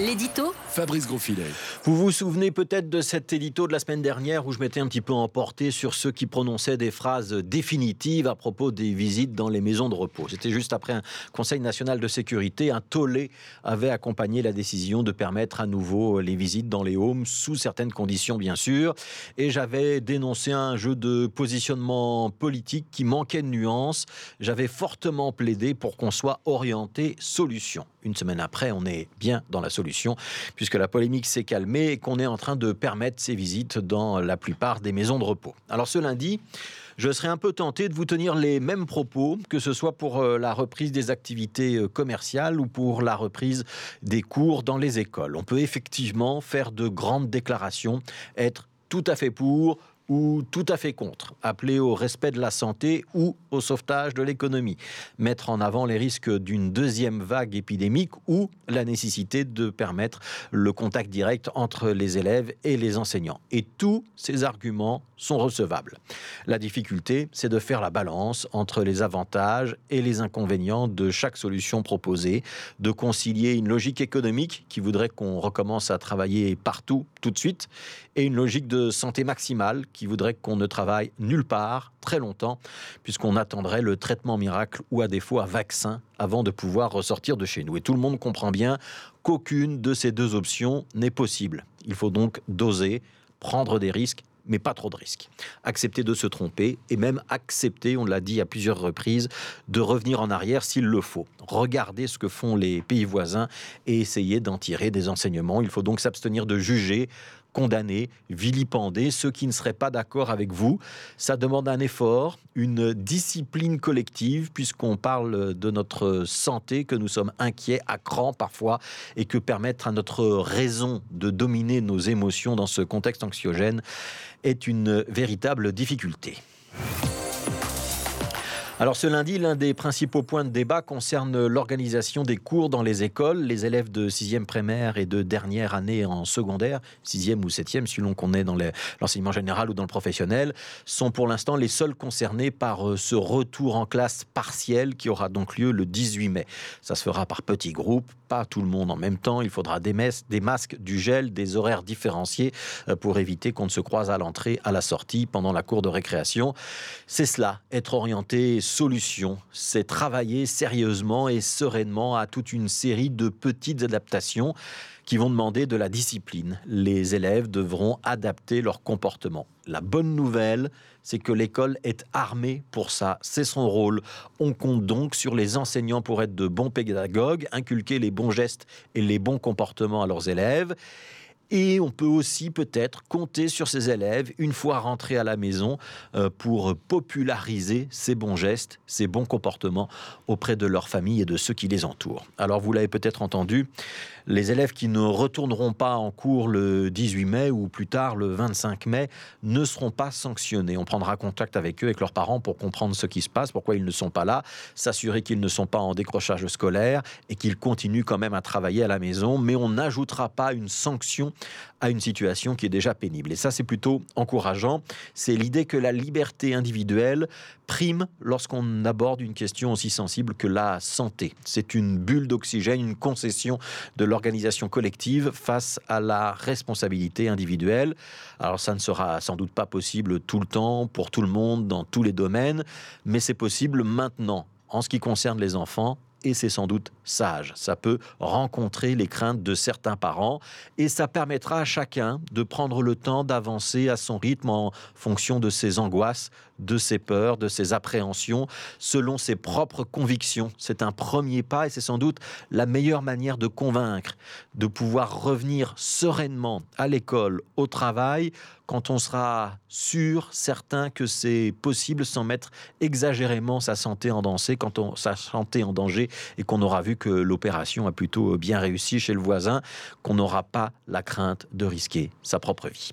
L'édito Fabrice Grosfilet. Vous vous souvenez peut-être de cet édito de la semaine dernière où je m'étais un petit peu emporté sur ceux qui prononçaient des phrases définitives à propos des visites dans les maisons de repos. C'était juste après un Conseil national de sécurité. Un tollé avait accompagné la décision de permettre à nouveau les visites dans les homes sous certaines conditions, bien sûr. Et j'avais dénoncé un jeu de positionnement politique qui manquait de nuances. J'avais fortement plaidé pour qu'on soit orienté solution. Une semaine après, on est bien dans la solution puisque la polémique s'est calmée et qu'on est en train de permettre ces visites dans la plupart des maisons de repos. Alors ce lundi, je serais un peu tenté de vous tenir les mêmes propos, que ce soit pour euh, la reprise des activités euh, commerciales ou pour la reprise des cours dans les écoles. On peut effectivement faire de grandes déclarations, être tout à fait pour, ou tout à fait contre, appeler au respect de la santé ou au sauvetage de l'économie, mettre en avant les risques d'une deuxième vague épidémique ou la nécessité de permettre le contact direct entre les élèves et les enseignants. Et tous ces arguments sont recevables. La difficulté, c'est de faire la balance entre les avantages et les inconvénients de chaque solution proposée, de concilier une logique économique qui voudrait qu'on recommence à travailler partout tout de suite et une logique de santé maximale qui voudrait qu'on ne travaille nulle part très longtemps, puisqu'on attendrait le traitement miracle ou à défaut un vaccin avant de pouvoir ressortir de chez nous. Et tout le monde comprend bien qu'aucune de ces deux options n'est possible. Il faut donc doser, prendre des risques mais pas trop de risques. Accepter de se tromper et même accepter, on l'a dit à plusieurs reprises, de revenir en arrière s'il le faut. Regarder ce que font les pays voisins et essayer d'en tirer des enseignements. Il faut donc s'abstenir de juger condamner, vilipender ceux qui ne seraient pas d'accord avec vous. Ça demande un effort, une discipline collective, puisqu'on parle de notre santé, que nous sommes inquiets, à cran parfois, et que permettre à notre raison de dominer nos émotions dans ce contexte anxiogène est une véritable difficulté. Alors ce lundi, l'un des principaux points de débat concerne l'organisation des cours dans les écoles. Les élèves de 6e primaire et de dernière année en secondaire, 6e ou 7e, selon qu'on est dans l'enseignement général ou dans le professionnel, sont pour l'instant les seuls concernés par euh, ce retour en classe partiel qui aura donc lieu le 18 mai. Ça se fera par petits groupes, pas tout le monde en même temps. Il faudra des, masques, du gel, des horaires différenciés euh, pour éviter qu'on ne se croise à l'entrée, à la sortie, pendant la cour de récréation. C'est cela, être orienté solution, c'est travailler sérieusement et sereinement à toute une série de petites adaptations qui vont demander de la discipline. Les élèves devront adapter leur comportement. La bonne nouvelle, c'est que l'école est armée pour ça. C'est son rôle. On compte donc sur les enseignants pour être de bons pédagogues, inculquer les bons gestes et les bons comportements à leurs élèves. Et on peut aussi peut-être compter sur ces élèves, une fois rentrés à la maison, euh, pour populariser ces bons gestes, ces bons comportements auprès de leur famille et de ceux qui les entourent. Alors vous l'avez peut-être entendu, les élèves qui ne retourneront pas en cours le 18 mai ou plus tard le 25 mai ne seront pas sanctionnés. On prendra contact avec eux, avec leurs parents, pour comprendre ce qui se passe, pourquoi ils ne sont pas là, s'assurer qu'ils ne sont pas en décrochage scolaire et qu'ils continuent quand même à travailler à la maison, mais on n'ajoutera pas une sanction à une situation qui est déjà pénible. Et ça, c'est plutôt encourageant. C'est l'idée que la liberté individuelle prime lorsqu'on aborde une question aussi sensible que la santé. C'est une bulle d'oxygène, une concession de l'organisation collective face à la responsabilité individuelle. Alors ça ne sera sans doute pas possible tout le temps, pour tout le monde, dans tous les domaines, mais c'est possible maintenant. En ce qui concerne les enfants, et c'est sans doute sage. Ça peut rencontrer les craintes de certains parents et ça permettra à chacun de prendre le temps d'avancer à son rythme en fonction de ses angoisses, de ses peurs, de ses appréhensions, selon ses propres convictions. C'est un premier pas et c'est sans doute la meilleure manière de convaincre, de pouvoir revenir sereinement à l'école, au travail, quand on sera sûr, certain que c'est possible sans mettre exagérément sa santé en danger, quand sa santé en danger et qu'on aura vu que l'opération a plutôt bien réussi chez le voisin, qu'on n'aura pas la crainte de risquer sa propre vie.